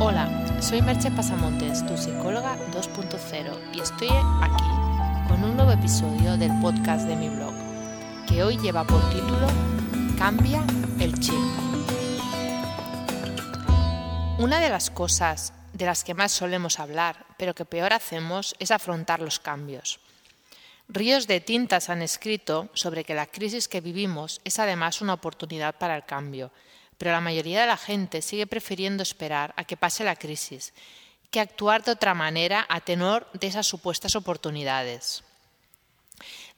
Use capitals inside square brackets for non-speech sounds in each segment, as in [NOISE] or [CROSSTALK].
Hola, soy Merche Pasamontes, tu psicóloga 2.0 y estoy aquí con un nuevo episodio del podcast de mi blog, que hoy lleva por título Cambia el chip. Una de las cosas de las que más solemos hablar, pero que peor hacemos, es afrontar los cambios. Ríos de tintas han escrito sobre que la crisis que vivimos es además una oportunidad para el cambio, pero la mayoría de la gente sigue prefiriendo esperar a que pase la crisis que actuar de otra manera a tenor de esas supuestas oportunidades.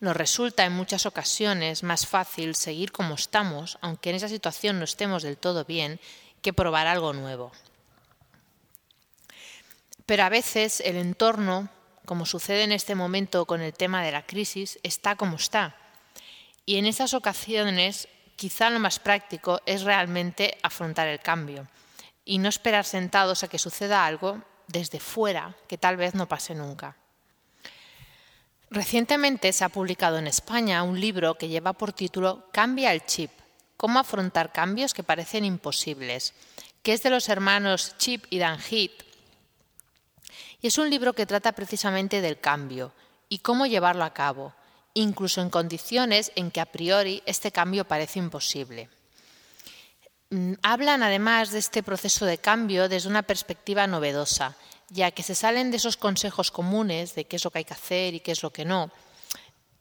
Nos resulta en muchas ocasiones más fácil seguir como estamos, aunque en esa situación no estemos del todo bien, que probar algo nuevo. Pero a veces el entorno, como sucede en este momento con el tema de la crisis, está como está. Y en esas ocasiones quizá lo más práctico es realmente afrontar el cambio y no esperar sentados a que suceda algo desde fuera que tal vez no pase nunca. Recientemente se ha publicado en España un libro que lleva por título Cambia el chip, cómo afrontar cambios que parecen imposibles, que es de los hermanos Chip y Dan Heath. Y es un libro que trata precisamente del cambio y cómo llevarlo a cabo, incluso en condiciones en que a priori este cambio parece imposible. Mm, hablan además de este proceso de cambio desde una perspectiva novedosa, ya que se salen de esos consejos comunes de qué es lo que hay que hacer y qué es lo que no,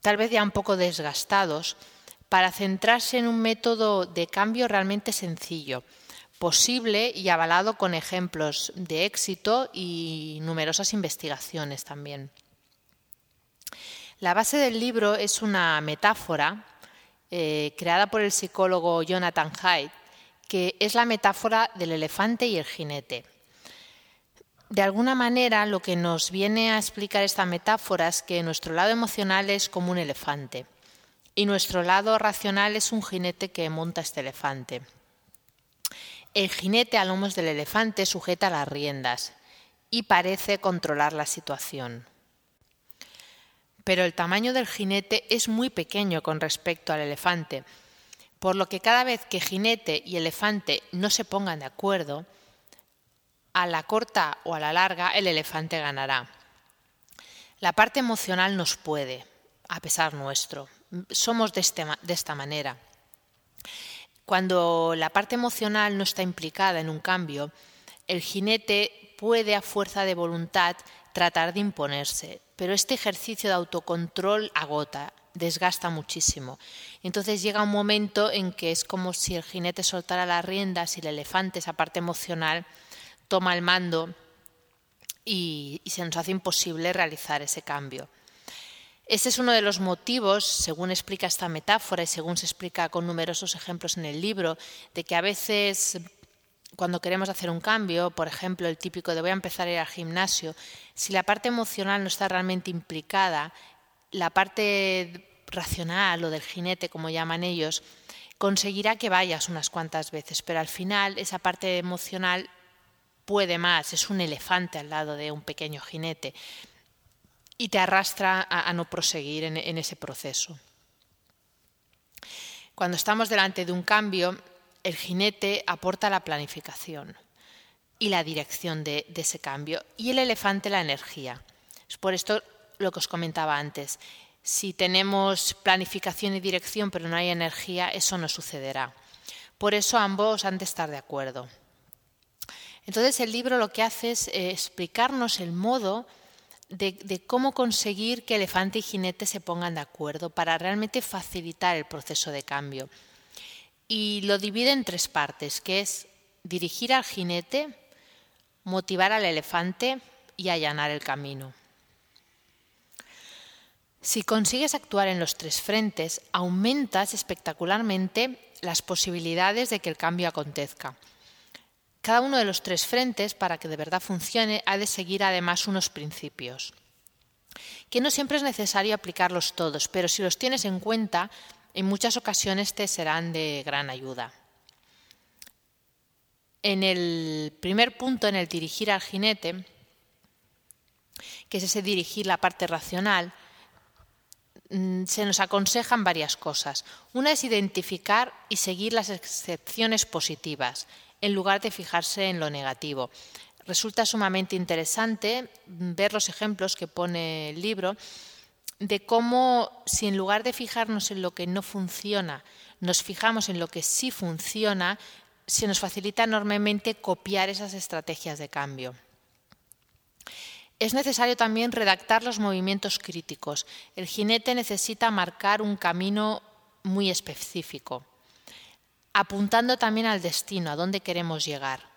tal vez ya un poco desgastados, para centrarse en un método de cambio realmente sencillo, posible y avalado con ejemplos de éxito y numerosas investigaciones también. La base del libro es una metáfora eh, creada por el psicólogo Jonathan Haidt, que es la metáfora del elefante y el jinete. De alguna manera, lo que nos viene a explicar esta metáfora es que nuestro lado emocional es como un elefante y nuestro lado racional es un jinete que monta este elefante. El jinete a lomos del elefante sujeta las riendas y parece controlar la situación pero el tamaño del jinete es muy pequeño con respecto al elefante, por lo que cada vez que jinete y elefante no se pongan de acuerdo, a la corta o a la larga el elefante ganará. La parte emocional nos puede, a pesar nuestro. Somos de, este de esta manera. Cuando la parte emocional no está implicada en un cambio, el jinete puede, a fuerza de voluntad, tratar de imponerse, pero este ejercicio de autocontrol agota, desgasta muchísimo. Entonces llega un momento en que es como si el jinete soltara las riendas y el elefante, esa parte emocional, toma el mando y, se nos hace imposible realizar ese cambio. Este es uno de los motivos, según explica esta metáfora y según se explica con numerosos ejemplos en el libro, de que a veces cuando queremos hacer un cambio, por ejemplo, el típico de voy a empezar a ir al gimnasio, si la parte emocional no está realmente implicada, la parte racional o del jinete, como llaman ellos, conseguirá que vayas unas cuantas veces, pero al final esa parte emocional puede más, es un elefante al lado de un pequeño jinete y te arrastra a, no proseguir en ese proceso. Cuando estamos delante de un cambio, el jinete aporta la planificación y la dirección de, ese cambio y el elefante la energía. Es por esto lo que os comentaba antes. Si tenemos planificación y dirección pero no hay energía, eso no sucederá. Por eso ambos han de estar de acuerdo. Entonces el libro lo que hace es eh, explicarnos el modo de, cómo conseguir que elefante y jinete se pongan de acuerdo para realmente facilitar el proceso de cambio y lo divide en tres partes, que es dirigir al jinete, motivar al elefante y allanar el camino. Si consigues actuar en los tres frentes, aumentas espectacularmente las posibilidades de que el cambio acontezca. Cada uno de los tres frentes, para que de verdad funcione, ha de seguir además unos principios, que no siempre es necesario aplicarlos todos, pero si los tienes en cuenta, en muchas ocasiones te serán de gran ayuda. En el primer punto, en el dirigir al jinete, que es ese dirigir la parte racional, mm, se nos aconsejan varias cosas. Una es identificar y seguir las excepciones positivas, en lugar de fijarse en lo negativo. Resulta sumamente interesante ver los ejemplos que pone el libro de cómo si en lugar de fijarnos en lo que no funciona, nos fijamos en lo que sí funciona, se nos facilita enormemente copiar esas estrategias de cambio. Es necesario también redactar los movimientos críticos. El jinete necesita marcar un camino muy específico, apuntando también al destino, a dónde queremos llegar.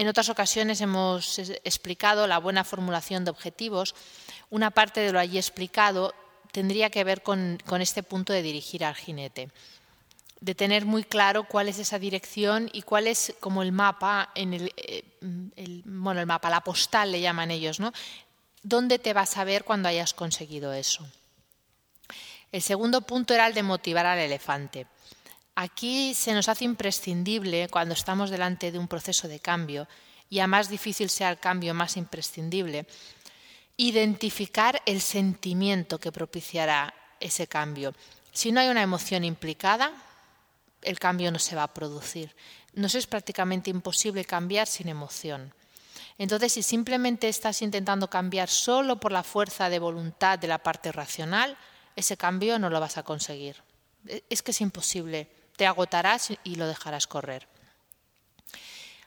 En otras ocasiones hemos explicado la buena formulación de objetivos. Una parte de lo allí explicado tendría que ver con, este punto de dirigir al jinete, de tener muy claro cuál es esa dirección y cuál es como el mapa, en el, eh, bueno, el mapa, la postal le llaman ellos, ¿no? ¿Dónde te vas a ver cuando hayas conseguido eso? El segundo punto era el de motivar al elefante. Aquí se nos hace imprescindible cuando estamos delante de un proceso de cambio, y a más difícil sea el cambio, más imprescindible, identificar el sentimiento que propiciará ese cambio. Si no hay una emoción implicada, el cambio no se va a producir. Nos es prácticamente imposible cambiar sin emoción. Entonces, si simplemente estás intentando cambiar solo por la fuerza de voluntad de la parte racional, ese cambio no lo vas a conseguir. Es que es imposible te agotarás y lo dejarás correr.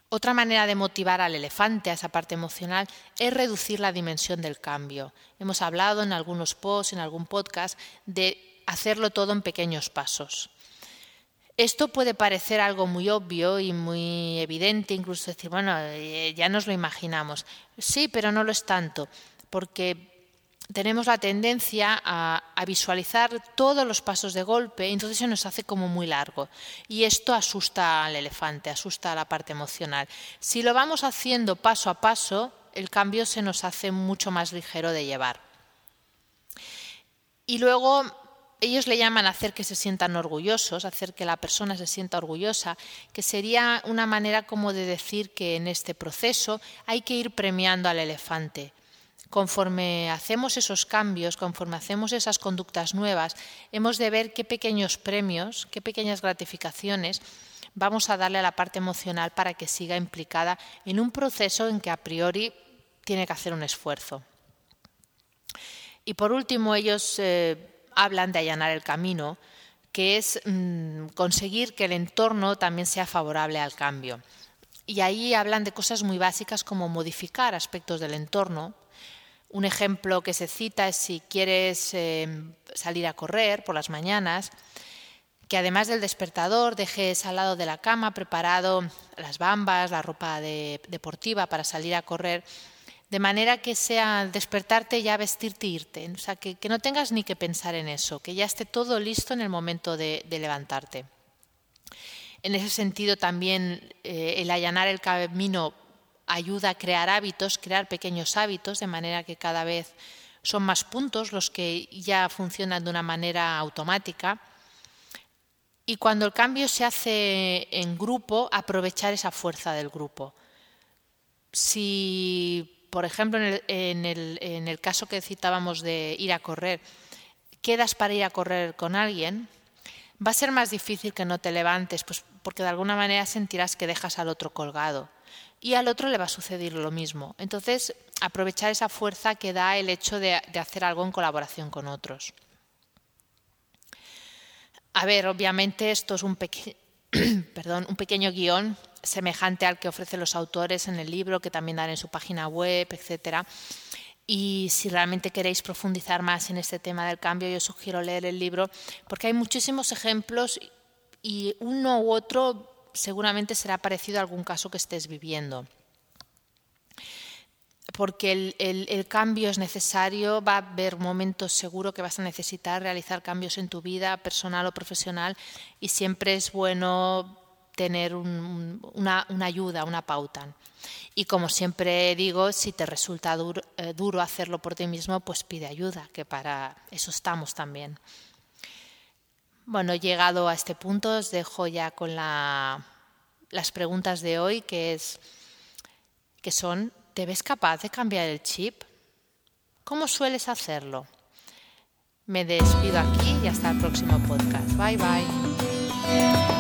Otra manera de motivar al elefante a esa parte emocional es reducir la dimensión del cambio. Hemos hablado en algunos posts, en algún podcast, de hacerlo todo en pequeños pasos. Esto puede parecer algo muy obvio y muy evidente, incluso decir, bueno, eh, ya nos lo imaginamos. Sí, pero no lo es tanto, porque tenemos la tendencia a, visualizar todos los pasos de golpe, entonces se nos hace como muy largo. Y esto asusta al elefante, asusta a la parte emocional. Si lo vamos haciendo paso a paso, el cambio se nos hace mucho más ligero de llevar. Y luego ellos le llaman hacer que se sientan orgullosos, hacer que la persona se sienta orgullosa, que sería una manera como de decir que en este proceso hay que ir premiando al elefante conforme hacemos esos cambios, conforme hacemos esas conductas nuevas, hemos de ver qué pequeños premios, qué pequeñas gratificaciones vamos a darle a la parte emocional para que siga implicada en un proceso en que a priori tiene que hacer un esfuerzo. Y por último, ellos eh, hablan de allanar el camino, que es mm, conseguir que el entorno también sea favorable al cambio. Y ahí hablan de cosas muy básicas como modificar aspectos del entorno, un ejemplo que se cita es si quieres eh, salir a correr por las mañanas, que además del despertador dejes al lado de la cama preparado las bambas, la ropa deportiva para salir a correr, de manera que sea despertarte ya vestirte e irte. O sea, que, no tengas ni que pensar en eso, que ya esté todo listo en el momento de, levantarte. En ese sentido, también eh, el allanar el camino ayuda a crear hábitos, crear pequeños hábitos, de manera que cada vez son más puntos los que ya funcionan de una manera automática. Y cuando el cambio se hace en grupo, aprovechar esa fuerza del grupo. Si, por ejemplo, en el, caso que citábamos de ir a correr, quedas para ir a correr con alguien, va a ser más difícil que no te levantes, pues porque de alguna manera sentirás que dejas al otro colgado y al otro le va a suceder lo mismo. Entonces, aprovechar esa fuerza que da el hecho de, hacer algo en colaboración con otros. A ver, obviamente esto es un, [CLEARS THROAT] perdón, un pequeño guion semejante al que ofrecen los autores en el libro, que también dan en su página web, etcétera. Y si realmente queréis profundizar más en este tema del cambio, yo sugiero leer el libro, porque hay muchísimos ejemplos y uno u otro seguramente será parecido a algún caso que estés viviendo. Porque el, cambio es necesario, va a haber momentos seguro que vas a necesitar realizar cambios en tu vida personal o profesional y siempre es bueno tener una, ayuda, una pauta. Y como siempre digo, si te resulta eh, duro hacerlo por ti mismo, pues pide ayuda, que para eso estamos también. Bueno, llegado a este punto, os dejo ya con las preguntas de hoy, que, es, que son, ¿te ves capaz de cambiar el chip? ¿Cómo sueles hacerlo? Me despido aquí y hasta el próximo podcast. Bye bye.